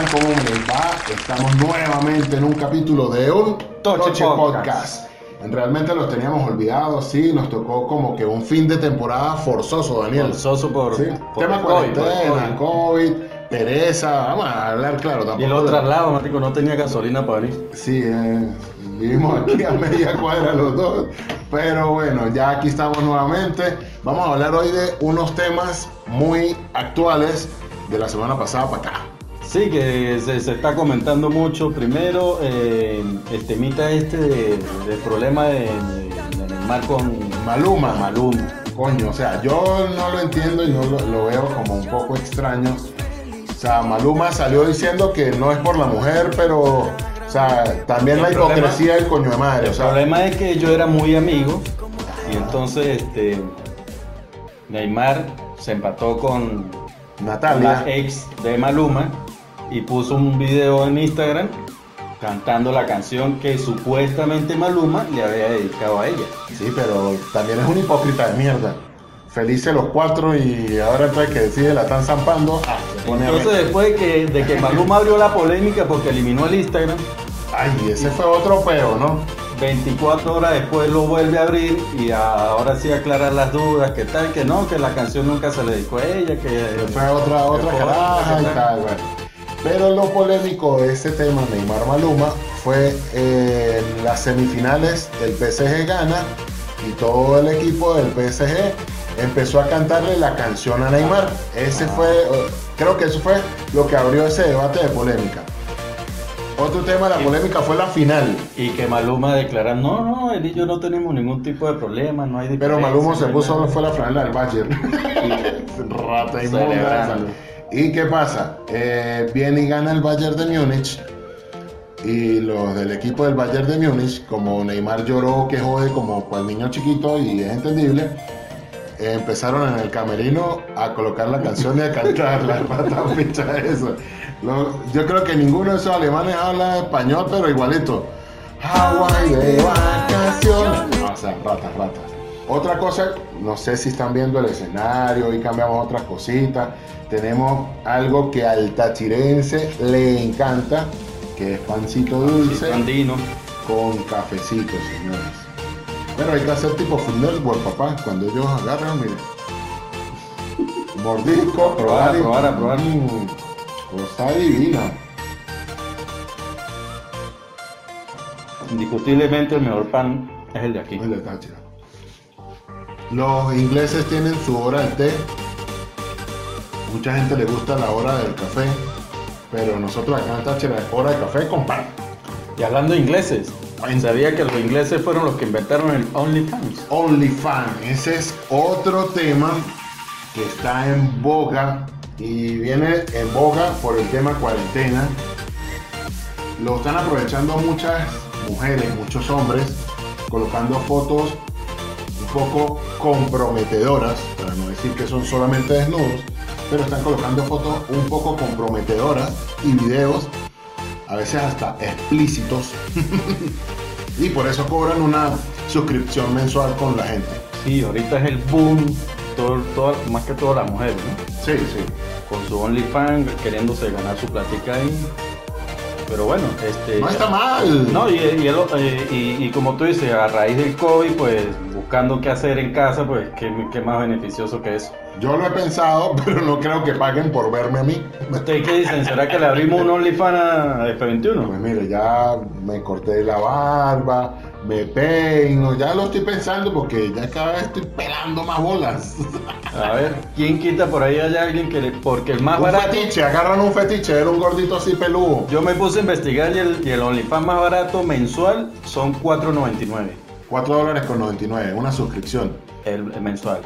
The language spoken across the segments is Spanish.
están? ¿Cómo les va? Estamos nuevamente en un capítulo de un Toche Podcast. Realmente los teníamos olvidados, sí, nos tocó como que un fin de temporada forzoso, Daniel. Forzoso por, Sí, por tema el COVID, cuarentena, COVID. COVID, pereza, vamos a hablar claro Y tampoco. el otro traslado, Matico, no tenía gasolina para venir. Sí, eh, vivimos aquí a media cuadra los dos, pero bueno, ya aquí estamos nuevamente. Vamos a hablar hoy de unos temas muy actuales de la semana pasada para acá. Sí, que se, se está comentando mucho. Primero, eh, el temita este de- del problema de, de- de Neymar con Maluma. Maluma. Coño, o sea, yo no lo entiendo y no lo, lo veo como un poco extraño. O sea, Maluma salió diciendo que no es por la mujer, pero, o sea, también El la problema- hipocresía del coño de madre. O El sea, problema es que yo era muy amigo y entonces este, Neymar se empató con Natalia. la ex de Maluma y puso un video en Instagram cantando la canción que supuestamente Maluma le había dedicado a ella. Sí, pero también es un hipócrita de mierda. Felices los cuatro y ahora entonces que decide la están zampando. Ah, se pone a Entonces después de que, de que Maluma abrió la polémica porque eliminó el Instagram, Ay, ese fue otro peo, ¿no? 24 horas después lo vuelve a abrir y ahora sí aclarar las dudas, que tal, que no, que la canción nunca se le dedicó a ella, que Fue otra, otra caraja y tal, bueno. Pero lo polémico de este tema, Neymar Maluma, fue eh, en las semifinales, el PSG gana y todo el equipo del PSG empezó a cantarle la canción a Neymar. Ese Ah. fue, eh, creo que eso fue lo que abrió ese debate de polémica. Otro tema de la polémica fue la final. Y que Maluma declara, no, no, él y yo no tenemos ningún tipo de problema, no hay Pero diferencia, Maluma se puso, nada". fue la franela del Bayern. Rata inmunda. ¿Y qué pasa? Eh, viene y gana el Bayern de Múnich. Y los del equipo del Bayern de Múnich, como Neymar lloró, que jode como cual niño chiquito y es entendible, empezaron en el camerino a colocar la canción y a cantar la rata picha eso. Yo creo que ninguno de esos alemanes habla español, pero igualito. Hawaii de vacaciones. O sea, ratas, ratas. Otra cosa, no sé si están viendo el escenario y cambiamos otras cositas. Tenemos algo que al tachirense le encanta, que es pancito dulce andino. con cafecito, señores. Pero hay que hacer tipo Funderboard, papá. Cuando ellos agarran, miren. Mordisco, probar, probar, a probar. Mm, cosa divina. Indiscutiblemente el mejor pan es el de aquí. El de Táchira. Los ingleses tienen su hora del té. Mucha gente le gusta la hora del café. Pero nosotros acá en Táchira hora de café con pan. Y hablando de ingleses, ¿sabía que los ingleses fueron los que inventaron el OnlyFans? OnlyFans, ese es otro tema que está en boga y viene en boga por el tema cuarentena. Lo están aprovechando muchas mujeres, muchos hombres, colocando fotos poco comprometedoras, para no decir que son solamente desnudos, pero están colocando fotos un poco comprometedoras y videos, a veces hasta explícitos, y por eso cobran una suscripción mensual con la gente. Sí, ahorita es el boom, todo, todo- más que todo las mujeres, ¿no? Sí, sí. Con su OnlyFans, queriéndose ganar su platica ahí. Pero bueno, este... No está mal. No, y, y el- eh, y- y como tú dices, a raíz del COVID, pues buscando qué hacer en casa, pues qué, qué más beneficioso que eso. Yo lo he pensado, pero no creo que paguen por verme a mí. ¿Ustedes qué dicen? ¿Será que le abrimos un OnlyFans a F21? Pues mire, ya me corté la barba, me peino, ya lo estoy pensando porque ya cada vez estoy pelando más bolas. A ver, ¿quién quita por ahí haya alguien que le... Porque el más un barato... fetiche, agarran un fetiche, era un gordito así peludo. Yo me puse a investigar y el, y el OnlyFans más barato mensual son 4.99 4 dólares con 99, una suscripción. el, el mensual.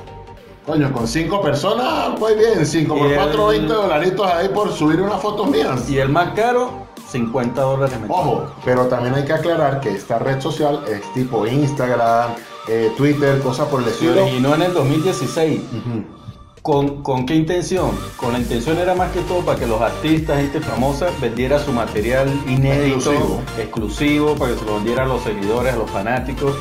Coño, con 5 personas, pues bien, 5 por Y el- 4, 20 dolaritos ahí por subir unas fotos mías. Y el más caro, 50 dólares mensual. Ojo, pero también hay que aclarar que esta red social es tipo Instagram, eh, Twitter, cosas por el Se estilo. originó en el 2016. Ujú. ¿Con, ¿Con qué intención? Con la intención era más que todo para que los artistas, gente famosa, vendiera su material inédito, Exclusivo. exclusivo, para que se lo vendiera a los seguidores, a los fanáticos.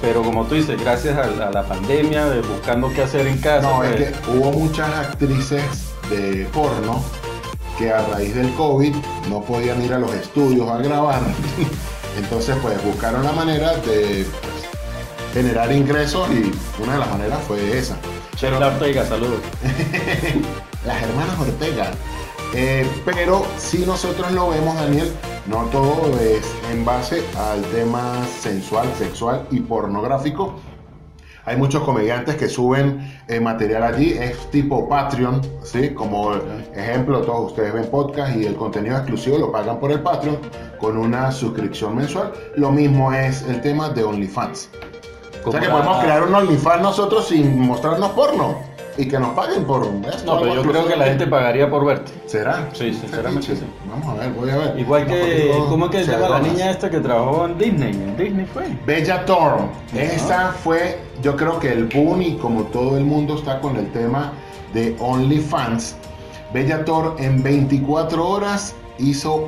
Pero como tú dices, gracias a, la- a la pandemia, de buscando qué hacer en casa, No, es pues, que hubo muchas actrices de porno que a raíz del COVID no podían ir a los estudios a grabar. Entonces, pues buscaron la manera de pues, generar ingresos y una de las maneras fue esa. Pero, Ortega, saludos. las hermanas Ortega. Eh, pero si nosotros lo vemos, Daniel, no todo es en base al tema sensual, sexual y pornográfico. Hay muchos comediantes que suben eh, material allí, es tipo Patreon, ¿sí? Como ejemplo, todos ustedes ven podcast y el contenido exclusivo lo pagan por el Patreon con una suscripción mensual. Lo mismo es el tema de OnlyFans. O sea que podemos crear un OnlyFans nosotros sin mostrarnos porno y que nos paguen por esto. No, pero yo creo que la gente pagaría por verte. ¿Será? Sí, sinceramente sí. Vamos a ver, voy a ver. Igual que, ¿cómo es que se llama la niña esta que trabajó en Disney? En Disney fue. Bella Thorne. Esa fue, yo creo que el boom y como todo el mundo está con el tema de OnlyFans. Bella Thorne en 24 horas hizo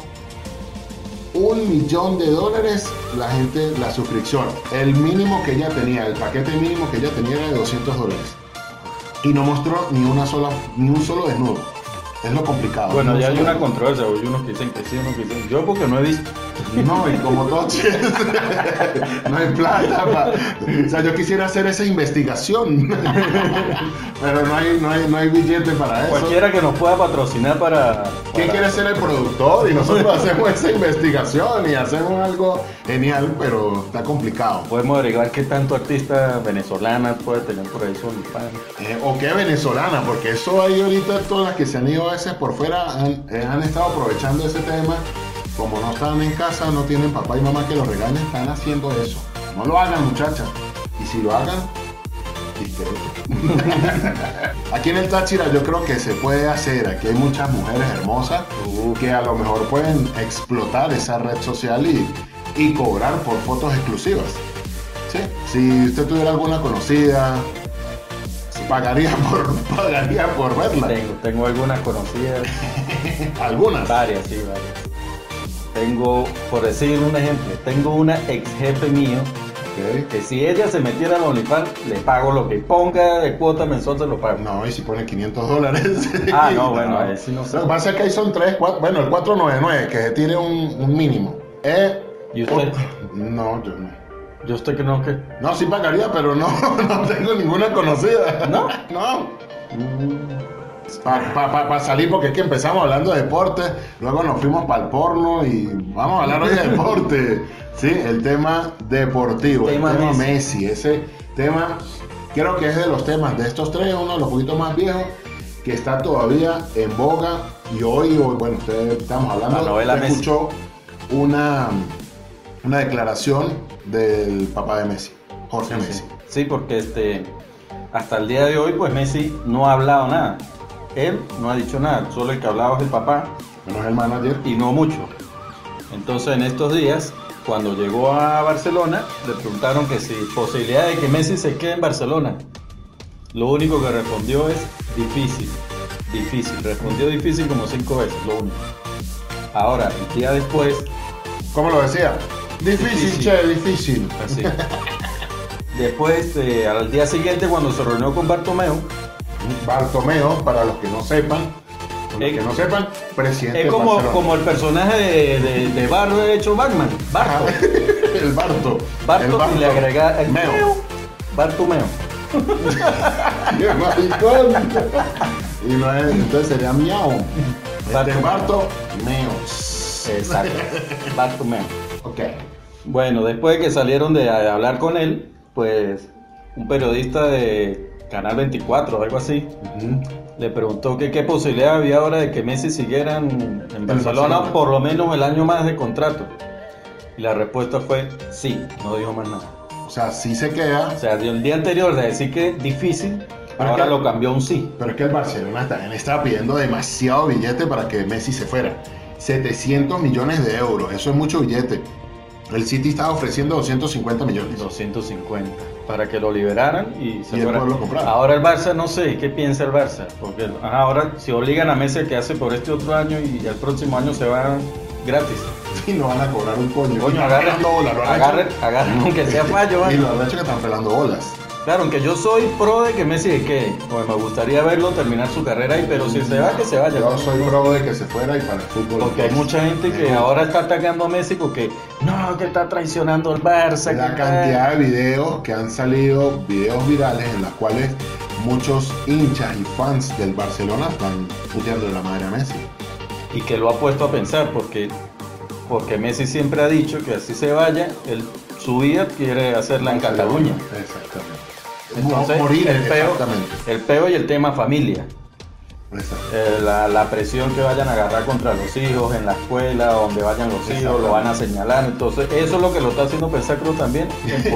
un millón de dólares la gente, la suscripción. El mínimo que ella tenía, el paquete mínimo que ella tenía era de 200 dólares y no mostró ni una sola, ni un solo desnudo. Es lo complicado. Bueno, ya hay una controversia, hay unos que dicen que sí, unos que dicen. Yo porque no he visto. No, y como todo no hay plata. O sea, yo quisiera hacer esa investigación, pero no hay, no hay, no hay billete para eso. Cualquiera que nos pueda patrocinar para. ¿Quién quiere ser el productor? Y nosotros hacemos esa investigación y hacemos algo genial, pero está complicado. Podemos averiguar qué tanto artista venezolana puede tener por ahí su eh, o qué venezolana, porque eso ahí ahorita todas las que se han ido a veces por fuera han, eh, han estado aprovechando ese tema como no están en casa, no tienen papá y mamá que los regañen, están haciendo eso. No lo hagan, muchachas. Y si lo hagan, Aquí en el Táchira yo creo que se puede hacer. Aquí hay muchas mujeres hermosas que a lo mejor pueden explotar esa red social y, y cobrar por fotos exclusivas. ¿Sí? Si usted tuviera alguna conocida, pagaría por, pagaría por verla. Tengo, tengo algunas conocidas. ¿Algunas? Varias, sí, varias. Tengo, por decir un ejemplo, tengo una ex jefe mío que si ella se metiera al OnlyFans, le pago lo que ponga de cuota mensual, se lo pago. No, y si pone 500 dólares. Ah, no, bueno, sí no sé. Lo que pasa es que ahí son 3, 4, bueno, el 499, que tiene un, un mínimo. Eh, ¿Y usted? no, yo no. Yo usted que no, que. No, sí pagaría, pero no, no tengo ninguna conocida. ¿No? No. Para salir, porque es que empezamos hablando de deporte, luego nos fuimos para el porno y vamos a hablar hoy de deporte. Sí, el tema deportivo, el tema Messi. Ese tema creo que es de los temas de estos tres, uno de los poquitos más viejos, que está todavía en boga. Y hoy, bueno, ustedes estamos hablando, escuchó una, una declaración del papá de Messi, Jorge Messi. Sí, porque este, hasta el día de hoy, pues Messi no ha hablado nada. Él no ha dicho nada, solo el que hablaba es el papá. Menos el manager. Y no mucho. Entonces en estos días, cuando llegó a Barcelona, le preguntaron que si posibilidad de que Messi se quede en Barcelona. Lo único que respondió es difícil, difícil. Respondió difícil como cinco veces, lo único. Ahora, el día después... ¿Cómo lo decía? Difícil, che, difícil. Así. después, eh, al día siguiente, cuando se reunió con Bartomeu, Bartomeo, para los que no sepan, los que no sepan, presidente Es como, como el personaje de, de, de Bardo hecho Batman, Barto. el Barto. Barto, el Barto. y le agrega el Meo. Bartomeo. Y no es, entonces sería miau. Este Barto, Meo. Exacto. Bartomeo. Ok. Bueno, después de que salieron de hablar con él, pues un periodista de Canal 24 o algo así, le preguntó que qué posibilidad había ahora de que Messi siguiera en, Barcelona, por lo menos el año más de contrato. Y la respuesta fue sí, no dijo más nada. O sea, sí se queda. O sea, el día anterior de decir que difícil, ahora lo cambió un sí. Pero es que el Barcelona también estaba pidiendo demasiado billete para que Messi se fuera. 700 millones de euros, eso es mucho billete. El City estaba ofreciendo 250 millones. 250 para que lo liberaran y se y fuera. Ahora el Barça no sé, ¿qué piensa el Barça? Porque ahora si obligan a Messi que hace por este otro año y el próximo año se va gratis. Y no van a cobrar un coño. Coño, agarren, agarren, agarren, aunque sea fallo. Y lo han hecho que están pelando bolas. Claro, aunque yo soy pro de que Messi se quede. Pues me gustaría verlo terminar su carrera ahí, pero si se va, que se vaya. Yo soy pro de que se fuera y para el fútbol. Porque hay mucha gente que ahora está atacando a Messi porque no, que está traicionando al Barça. La cantidad de videos que han salido, videos virales en los cuales muchos hinchas y fans del Barcelona están puteando de la madre a Messi. Y que lo ha puesto a pensar porque, porque Messi siempre ha dicho que así se vaya, él, su vida quiere hacerla en Cataluña. Exactamente. Entonces, Morir, el, peo, el peo y el tema familia. Eh, la, la presión que vayan a agarrar contra los hijos en la escuela, donde vayan los hijos, lo van a señalar. Entonces, eso es lo que lo está haciendo pensar Cruz también.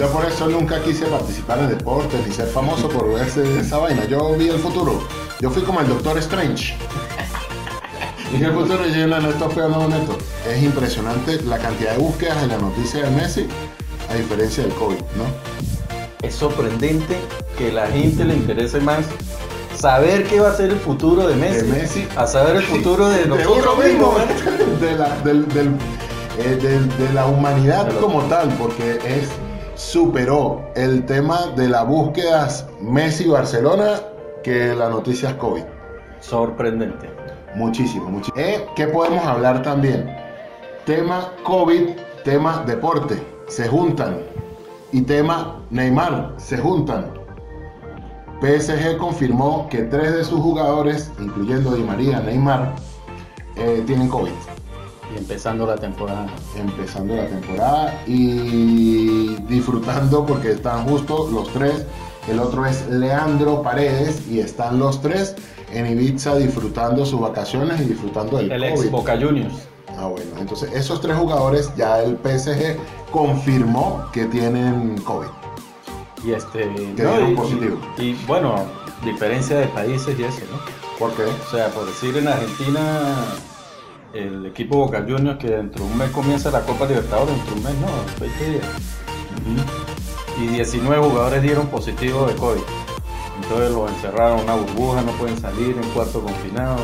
Yo por eso nunca quise participar en deportes ni ser famoso por ese- esa vaina. Yo vi el futuro. Yo fui como el Doctor Strange. Dije el futuro y yo no, no. Es impresionante la cantidad de búsquedas en la noticia de Messi, a diferencia del COVID, ¿no? Es sorprendente que la gente le interese más saber qué va a ser el futuro de Messi, De Messi. a saber el futuro de nosotros mismo, mismos. de la, del- del- eh, de la humanidad Pero- como tal, porque es superó el tema de las búsquedas Messi-Barcelona que la noticia es COVID. Sorprendente. Muchísimo, muchísimo. Eh, ¿Qué podemos hablar también? Tema COVID, tema deporte, se juntan. Y tema Neymar, se juntan. PSG confirmó que tres de sus jugadores, incluyendo Di María, Neymar, eh, tienen COVID. Y empezando la temporada. Empezando la temporada y disfrutando porque están justo los tres. El otro es Leandro Paredes y están los tres en Ibiza disfrutando sus vacaciones y disfrutando del El ex COVID. Boca Juniors. Ah, bueno, entonces esos tres jugadores ya el PSG confirmó que tienen COVID. Y este. dieron y, positivo. y- y, bueno, diferencia de países y eso, ¿no? ¿Por qué? O sea, por decir en Argentina, el equipo Boca Juniors que dentro de un mes comienza la Copa Libertadores, dentro de un mes no, 20 días. Y 19 jugadores dieron positivo de COVID. Entonces los encerraron en una burbuja, no pueden salir en cuarto confinado.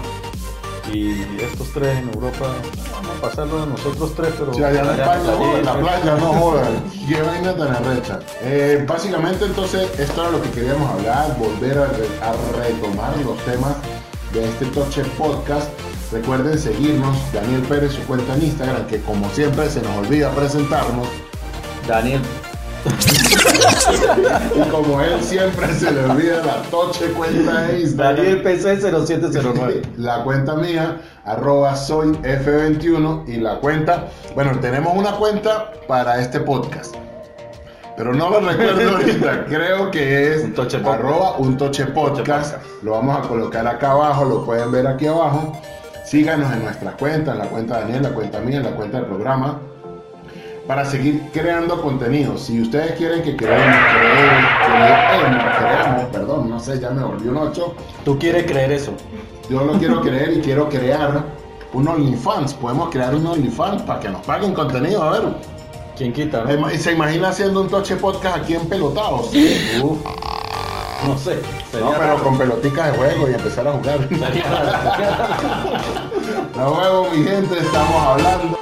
Y estos tres en Europa, vamos a pasarlo de nosotros tres, pero Sí, allá en España, la playa, no jodan. Qué vaina tan arrecha. Eh, básicamente, entonces, esto era lo que queríamos hablar, volver a, re- a retomar los temas de este Toche Podcast. Recuerden seguirnos, Daniel Pérez, su cuenta en Instagram, que como siempre se nos olvida presentarnos. Daniel, Y como él siempre se le olvida la Toche cuenta de Instagram. Daniel PC 0709. La cuenta mía, arroba soy F21 y la cuenta, bueno, tenemos una cuenta para este podcast. Pero no lo recuerdo ahorita, creo que es Un Toche arroba un toche podcast. Podcast. Lo vamos a colocar acá abajo, lo pueden ver aquí abajo. Síganos en nuestras cuentas, en la cuenta de Daniel, la cuenta mía, en la cuenta del programa, para seguir creando contenido. Si ustedes quieren que creemos, creemos, creemos, creamos, perdón, no sé, ya me volví un 8. ¿Tú quieres creer eso? Yo lo quiero creer y quiero crear un OnlyFans. Podemos crear un OnlyFans para que nos paguen contenido. A ver, ¿Quién quita? no? Se imagina haciendo un toche podcast aquí en pelotados. No sé. No, pero raro. con peloticas de juego y empezar a jugar. Raro, vemos, mi gente. Estamos hablando.